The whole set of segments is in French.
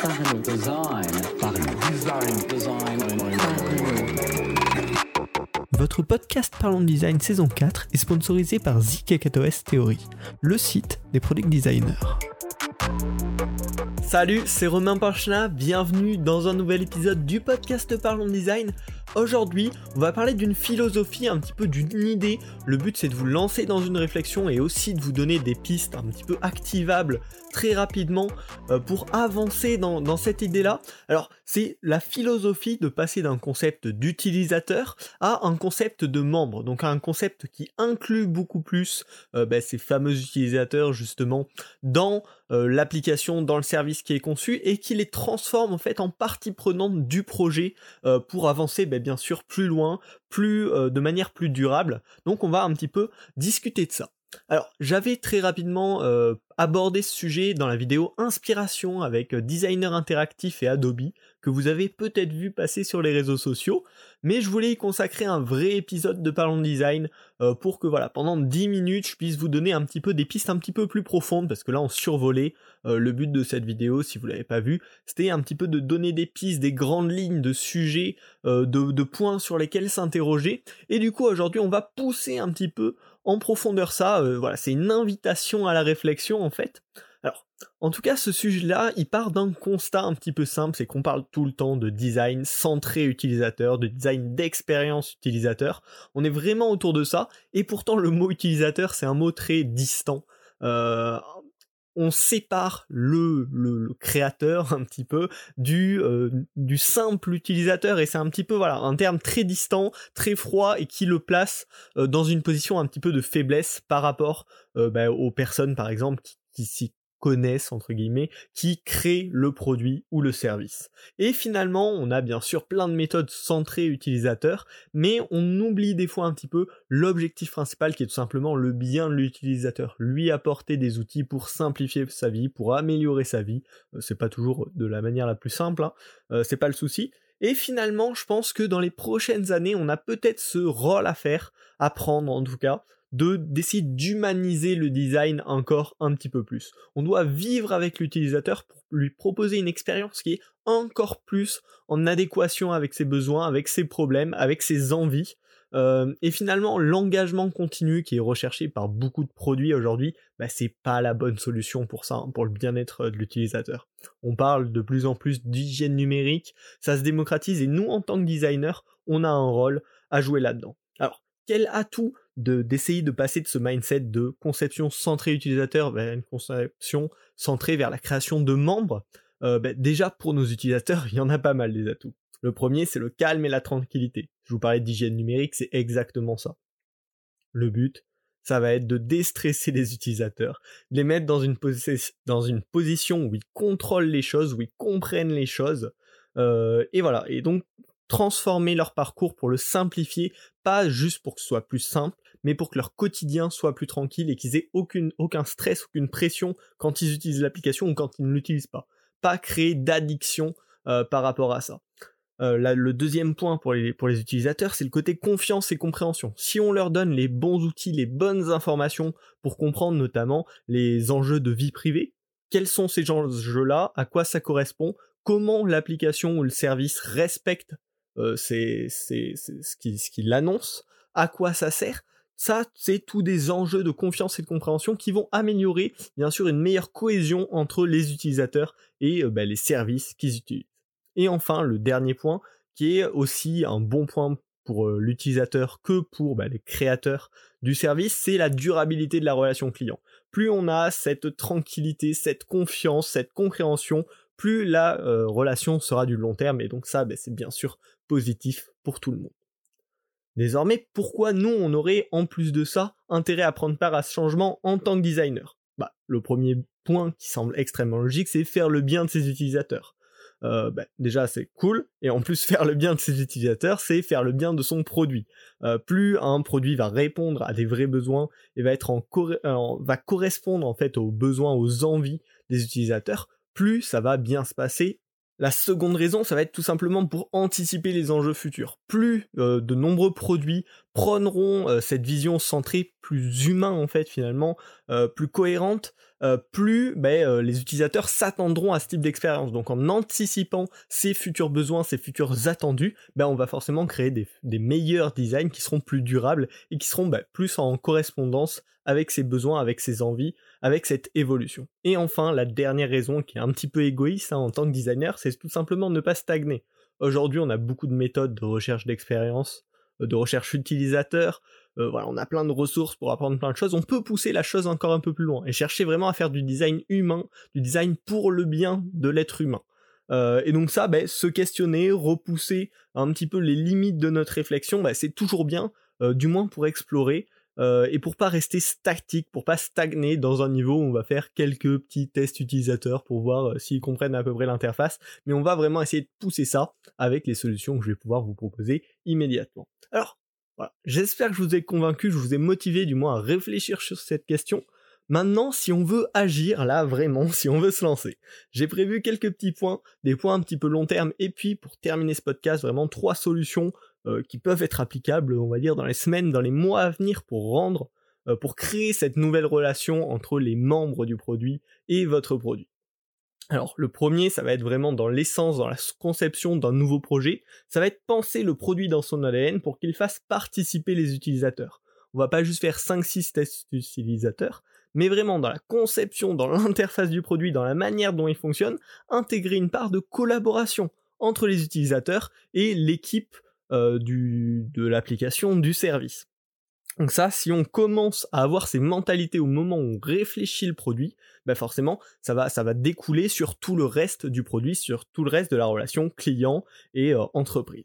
Parlons. Design. Parlons. Design. Design. Votre podcast Parlons Design saison 4 est sponsorisé par ZKKOS Theory, le site des product designers. Salut, c'est Romain Panchna, bienvenue dans un nouvel épisode du podcast Parlons Design. Aujourd'hui, on va parler d'une philosophie, un petit peu d'une idée. Le but c'est de vous lancer dans une réflexion et aussi de vous donner des pistes un petit peu activables très rapidement euh, pour avancer dans, cette idée-là. Alors, c'est la philosophie de passer d'un concept d'utilisateur à un concept de membre, donc à un concept qui inclut beaucoup plus euh, ben, ces fameux utilisateurs justement dans euh, l'application, dans le service qui est conçu et qui les transforme en fait en partie prenante du projet pour avancer bien sûr plus loin, plus euh, de manière plus durable. Donc on va un petit peu discuter de ça. Alors, j'avais très rapidement euh, abordé ce sujet dans la vidéo Inspiration avec euh, Designer Interactif et Adobe, que vous avez peut-être vu passer sur les réseaux sociaux, mais je voulais y consacrer un vrai épisode de Parlons Design euh, pour que voilà, pendant 10 minutes, je puisse vous donner un petit peu des pistes un petit peu plus profondes, parce que là, on survolait le but de cette vidéo, si vous l'avez pas vu, c'était un petit peu de donner des pistes, des grandes lignes de sujets, de, de points sur lesquels s'interroger, et du coup, aujourd'hui, on va pousser un petit peu en profondeur ça. Euh, voilà, c'est une invitation à la réflexion fait. Alors, en tout cas, ce sujet-là, il part d'un constat un petit peu simple, c'est qu'on parle tout le temps de design centré utilisateur, de design d'expérience utilisateur. On est vraiment autour de ça, et pourtant le mot utilisateur, c'est un mot très distant. Euh, on sépare le, créateur un petit peu du, euh, du simple utilisateur. Et c'est un petit peu voilà un terme très distant, très froid et qui le place euh, dans une position un petit peu de faiblesse par rapport euh, bah, aux personnes par exemple qui, qui s'y connaissent entre guillemets qui créent le produit ou le service. Et finalement, on a bien sûr plein de méthodes centrées utilisateurs, mais on oublie des fois un petit peu l'objectif principal qui est tout simplement le bien de l'utilisateur, lui apporter des outils pour simplifier sa vie, pour améliorer sa vie. Euh, c'est pas toujours de la manière la plus simple, hein. Euh, c'est pas le souci. Et finalement, je pense que dans les prochaines années, on a peut-être ce rôle à faire, à prendre en tout cas, de d'essayer d'humaniser le design encore un petit peu plus. On doit vivre avec l'utilisateur pour lui proposer une expérience qui est encore plus en adéquation avec ses besoins, avec ses problèmes, avec ses envies. Euh, et finalement, l'engagement continu qui est recherché par beaucoup de produits aujourd'hui, bah, c'est pas la bonne solution pour ça, pour le bien-être de l'utilisateur. On parle de plus en plus d'hygiène numérique, ça se démocratise et nous, en tant que designer, on a un rôle à jouer là-dedans. Alors, quel atout d'essayer de, passer de ce mindset de conception centrée utilisateur vers une conception centrée vers la création de membres, euh, ben, déjà pour nos utilisateurs, il y en a pas mal des atouts. Le premier, c'est le calme et la tranquillité. Je vous parlais d'hygiène numérique, c'est exactement ça. Le but, ça va être de déstresser les utilisateurs, de les mettre dans une, dans une position où ils contrôlent les choses, où ils comprennent les choses. Euh, et voilà. Et donc, transformer leur parcours pour le simplifier, pas juste pour que ce soit plus simple, mais pour que leur quotidien soit plus tranquille et qu'ils aient aucun stress, aucune pression quand ils utilisent l'application ou quand ils ne l'utilisent pas. Pas créer d'addiction euh, par rapport à ça. Euh, le deuxième point pour les, utilisateurs, c'est le côté confiance et compréhension. Si on leur donne les bons outils, les bonnes informations pour comprendre notamment les enjeux de vie privée, quels sont ces enjeux-là, à quoi ça correspond, comment l'application ou le service respecte c'est ce qui, ce qui l'annonce, à quoi ça sert. Ça, c'est tous des enjeux de confiance et de compréhension qui vont améliorer, bien sûr, une meilleure cohésion entre les utilisateurs et euh, bah, les services qu'ils utilisent. Et enfin, le dernier point, qui est aussi un bon point pour euh, l'utilisateur que pour bah, les créateurs du service, c'est la durabilité de la relation client. Plus on a cette tranquillité, cette confiance, cette compréhension, plus la relation sera du long terme et donc ça bah, c'est bien sûr positif pour tout le monde. Désormais, pourquoi nous, on aurait, en plus de ça, intérêt à prendre part à ce changement en tant que designer? Bah, le premier point qui semble extrêmement logique, c'est faire le bien de ses utilisateurs. Euh, bah, déjà c'est cool, et en plus faire le bien de ses utilisateurs, c'est faire le bien de son produit. Euh, plus un produit va répondre à des vrais besoins et va être en, va correspondre en fait aux besoins, aux envies des utilisateurs, plus ça va bien se passer la seconde raison, ça va être tout simplement pour anticiper les enjeux futurs. Plus euh, de nombreux produits prôneront cette vision centrée plus humain en fait finalement, plus cohérente, plus ben, les utilisateurs s'attendront à ce type d'expérience. Donc en anticipant ces futurs besoins, ces futurs attendus, ben, on va forcément créer des, meilleurs designs qui seront plus durables et qui seront ben, plus en correspondance avec ses besoins, avec ses envies, avec cette évolution. Et enfin, la dernière raison qui est un petit peu égoïste hein, en tant que designer, c'est tout simplement ne pas stagner. Aujourd'hui, on a beaucoup de méthodes de recherche d'expérience, euh, de recherche utilisateur. Euh, voilà, on a plein de ressources pour apprendre plein de choses. On peut pousser la chose encore un peu plus loin et chercher vraiment à faire du design humain, du design pour le bien de l'être humain. Euh, et donc ça, ben, se questionner, repousser un petit peu les limites de notre réflexion, ben, c'est toujours bien, du moins pour explorer. Euh, et pour pas rester statique, pour pas stagner dans un niveau où on va faire quelques petits tests utilisateurs pour voir euh, s'ils comprennent à peu près l'interface, mais on va vraiment essayer de pousser ça avec les solutions que je vais pouvoir vous proposer immédiatement. Alors, voilà, j'espère que je vous ai convaincu, je vous ai motivé du moins à réfléchir sur cette question. Maintenant, si on veut agir, là vraiment, si on veut se lancer, j'ai prévu quelques petits points, des points un petit peu long terme, et puis pour terminer ce podcast, vraiment trois solutions qui peuvent être applicables, on va dire, dans les semaines, dans les mois à venir pour rendre, euh, pour créer cette nouvelle relation entre les membres du produit et votre produit. Alors le premier, ça va être vraiment dans l'essence, dans la conception d'un nouveau projet, ça va être penser le produit dans son ADN pour qu'il fasse participer les utilisateurs. On va pas juste faire 5-6 tests utilisateurs, mais vraiment dans la conception, dans l'interface du produit, dans la manière dont il fonctionne, intégrer une part de collaboration entre les utilisateurs et l'équipe euh, de l'application, du service. Donc ça, si on commence à avoir ces mentalités au moment où on réfléchit le produit, ben forcément, ça va, découler sur tout le reste du produit, sur tout le reste de la relation client et euh, entreprise.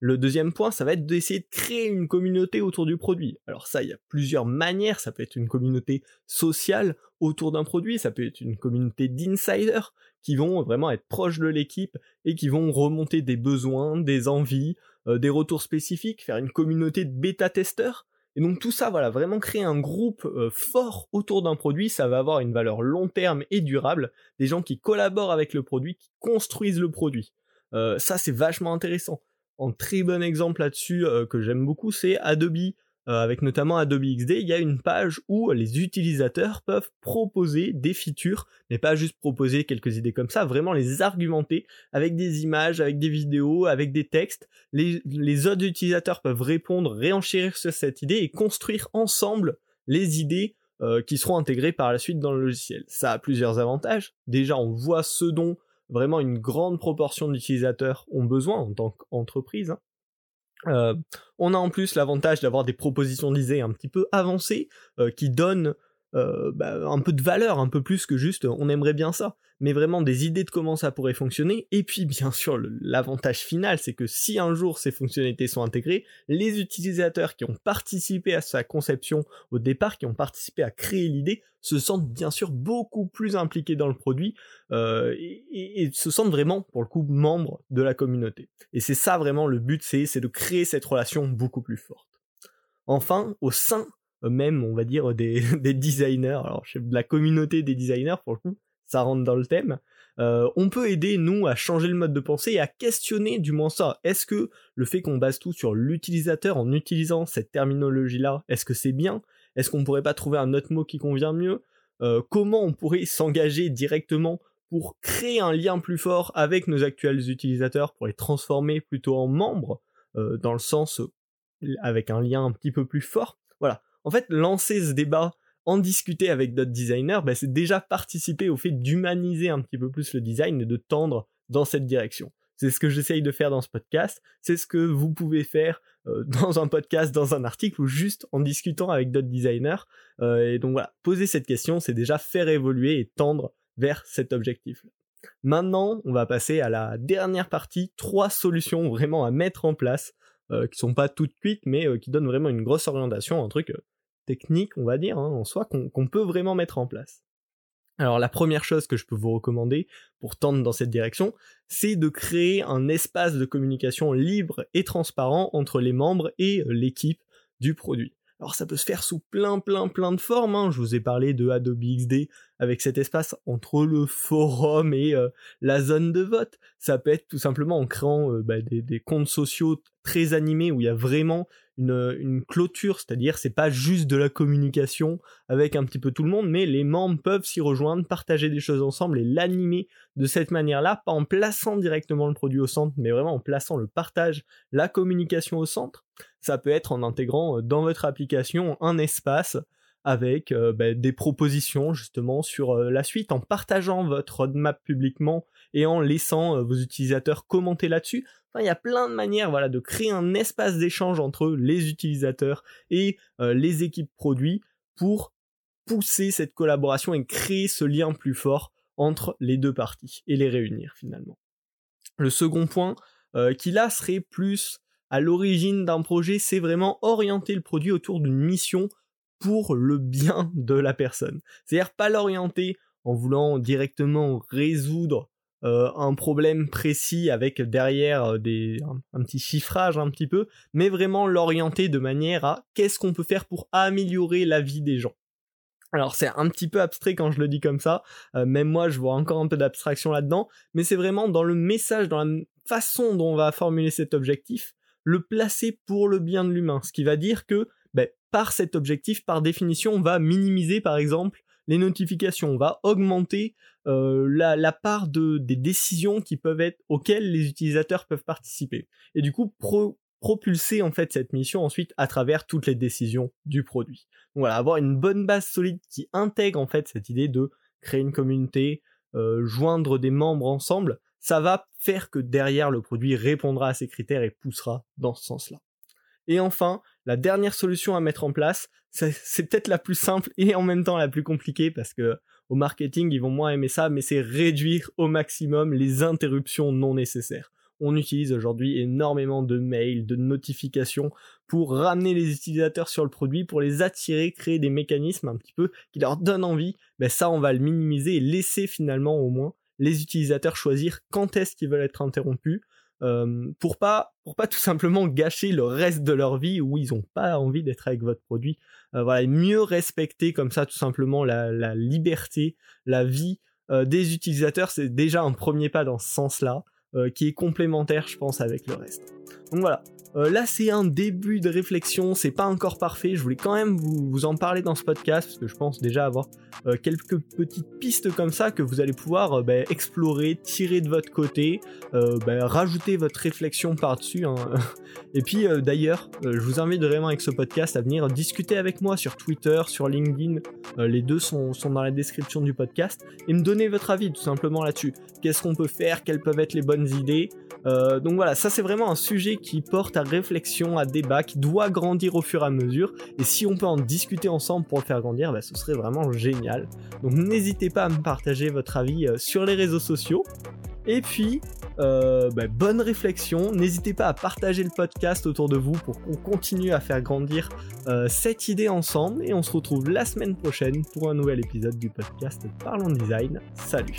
Le deuxième point, ça va être d'essayer de créer une communauté autour du produit. Alors ça, il y a plusieurs manières. Ça peut être une communauté sociale autour d'un produit, ça peut être une communauté d'insiders qui vont vraiment être proches de l'équipe et qui vont remonter des besoins, des envies, des retours spécifiques, faire une communauté de bêta-testeurs. Et donc tout ça, voilà, vraiment créer un groupe euh, fort autour d'un produit, ça va avoir une valeur long terme et durable. Des gens qui collaborent avec le produit, qui construisent le produit. Euh, ça, c'est vachement intéressant. Un très bon exemple là-dessus que j'aime beaucoup, c'est Adobe euh, avec notamment Adobe XD, il y a une page où les utilisateurs peuvent proposer des features, mais pas juste proposer quelques idées comme ça, vraiment les argumenter avec des images, avec des vidéos, avec des textes. Les, autres utilisateurs peuvent répondre, réenchérir sur cette idée et construire ensemble les idées euh, qui seront intégrées par la suite dans le logiciel. Ça a plusieurs avantages. Déjà, on voit ce dont vraiment une grande proportion d'utilisateurs ont besoin en tant qu'entreprise. Hein. Euh, on a en plus l'avantage d'avoir des propositions d'idées un petit peu avancées euh, qui donnent euh, bah, un peu de valeur, un peu plus que juste on aimerait bien ça mais vraiment des idées de comment ça pourrait fonctionner. Et puis bien sûr, l'avantage final, c'est que si un jour ces fonctionnalités sont intégrées, les utilisateurs qui ont participé à sa conception au départ, qui ont participé à créer l'idée, se sentent bien sûr beaucoup plus impliqués dans le produit euh, et, se sentent vraiment, pour le coup, membres de la communauté. Et c'est ça vraiment le but, c'est de créer cette relation beaucoup plus forte. Enfin, au sein même, on va dire, des, des designers, alors de la communauté des designers pour le coup, ça rentre dans le thème. Euh, on peut aider nous à changer le mode de pensée et à questionner du moins ça. Est-ce que le fait qu'on base tout sur l'utilisateur en utilisant cette terminologie-là, est-ce que c'est bien? Est-ce qu'on pourrait pas trouver un autre mot qui convient mieux? Euh, Comment on pourrait s'engager directement pour créer un lien plus fort avec nos actuels utilisateurs, pour les transformer plutôt en membres, euh, dans le sens avec un lien un petit peu plus fort? Voilà. En fait, lancer ce débat en discuter avec d'autres designers, bah, c'est déjà participer au fait d'humaniser un petit peu plus le design et de tendre dans cette direction. C'est ce que j'essaye de faire dans ce podcast, c'est ce que vous pouvez faire euh, dans un podcast, dans un article ou juste en discutant avec d'autres designers. Euh, et donc voilà, poser cette question, c'est déjà faire évoluer et tendre vers cet objectif. Maintenant, on va passer à la dernière partie, trois solutions vraiment à mettre en place, euh, qui sont pas toutes cuites, mais qui donnent vraiment une grosse orientation, un truc technique, on va dire, hein, en soi, qu'on peut vraiment mettre en place. Alors la première chose que je peux vous recommander pour tendre dans cette direction, c'est de créer un espace de communication libre et transparent entre les membres et l'équipe du produit. Alors ça peut se faire sous plein plein plein de formes. Hein. Je vous ai parlé de Adobe XD avec cet espace entre le forum et euh, la zone de vote. Ça peut être tout simplement en créant euh, bah, des, comptes sociaux très animés où il y a vraiment une, clôture, c'est-à-dire c'est pas juste de la communication avec un petit peu tout le monde, mais les membres peuvent s'y rejoindre, partager des choses ensemble et l'animer de cette manière-là, pas en plaçant directement le produit au centre, mais vraiment en plaçant le partage, la communication au centre. Ça peut être en intégrant euh, dans votre application un espace avec euh, bah, des propositions justement sur euh, la suite, en partageant votre roadmap publiquement et en laissant vos utilisateurs commenter là-dessus il y a plein de manières de créer un espace d'échange entre les utilisateurs et euh, les équipes produits pour pousser cette collaboration et créer ce lien plus fort entre les deux parties et les réunir finalement. Le second point euh, qui là serait plus à l'origine d'un projet, c'est vraiment orienter le produit autour d'une mission pour le bien de la personne. C'est-à-dire pas l'orienter en voulant directement résoudre euh, un problème précis avec derrière euh, des, un, petit chiffrage un petit peu, mais vraiment l'orienter de manière à qu'est-ce qu'on peut faire pour améliorer la vie des gens. Alors c'est un petit peu abstrait quand je le dis comme ça, euh, même moi je vois encore un peu d'abstraction là-dedans, mais c'est vraiment dans le message, dans la façon dont on va formuler cet objectif, le placer pour le bien de l'humain, ce qui va dire que ben, par cet objectif, par définition, on va minimiser par exemple les notifications, on va augmenter euh, la, part de, des décisions qui peuvent être auxquelles les utilisateurs peuvent participer. Et du coup, propulser en fait cette mission ensuite à travers toutes les décisions du produit. Donc voilà, avoir une bonne base solide qui intègre en fait cette idée de créer une communauté, euh, joindre des membres ensemble, ça va faire que derrière le produit répondra à ces critères et poussera dans ce sens-là. Et enfin, la dernière solution à mettre en place, c'est peut-être la plus simple et en même temps la plus compliquée parce que au marketing, ils vont moins aimer ça, mais c'est réduire au maximum les interruptions non nécessaires. On utilise aujourd'hui énormément de mails, de notifications pour ramener les utilisateurs sur le produit, pour les attirer, créer des mécanismes un petit peu qui leur donnent envie. Ben ça, on va le minimiser et laisser finalement au moins les utilisateurs choisir quand est-ce qu'ils veulent être interrompus euh, pour pas pour pas tout simplement gâcher le reste de leur vie où ils ont pas envie d'être avec votre produit. Euh, voilà, mieux respecter comme ça tout simplement la, la liberté, la vie euh, des utilisateurs, c'est déjà un premier pas dans ce sens-là, qui est complémentaire, je pense, avec le reste. Donc voilà, euh, là, c'est un début de réflexion, c'est pas encore parfait. Je voulais quand même vous, en parler dans ce podcast parce que je pense déjà avoir euh, quelques petites pistes comme ça que vous allez pouvoir euh, bah, explorer, tirer de votre côté, bah, rajouter votre réflexion par-dessus. Hein. Et puis d'ailleurs, je vous invite vraiment avec ce podcast à venir discuter avec moi sur Twitter, sur LinkedIn. les deux sont, sont dans la description du podcast et me donner votre avis tout simplement là-dessus. Qu'est-ce qu'on peut faire? Quelles peuvent être les bonnes idées? Donc voilà, ça c'est vraiment un sujet qui porte à réflexion, à débat, qui doit grandir au fur et à mesure. Et si on peut en discuter ensemble pour le faire grandir, bah, ce serait vraiment génial. Donc n'hésitez pas à me partager votre avis euh, sur les réseaux sociaux. Et puis, euh, bah, bonne réflexion. N'hésitez pas à partager le podcast autour de vous pour qu'on continue à faire grandir euh, cette idée ensemble. Et on se retrouve la semaine prochaine pour un nouvel épisode du podcast Parlons Design. Salut.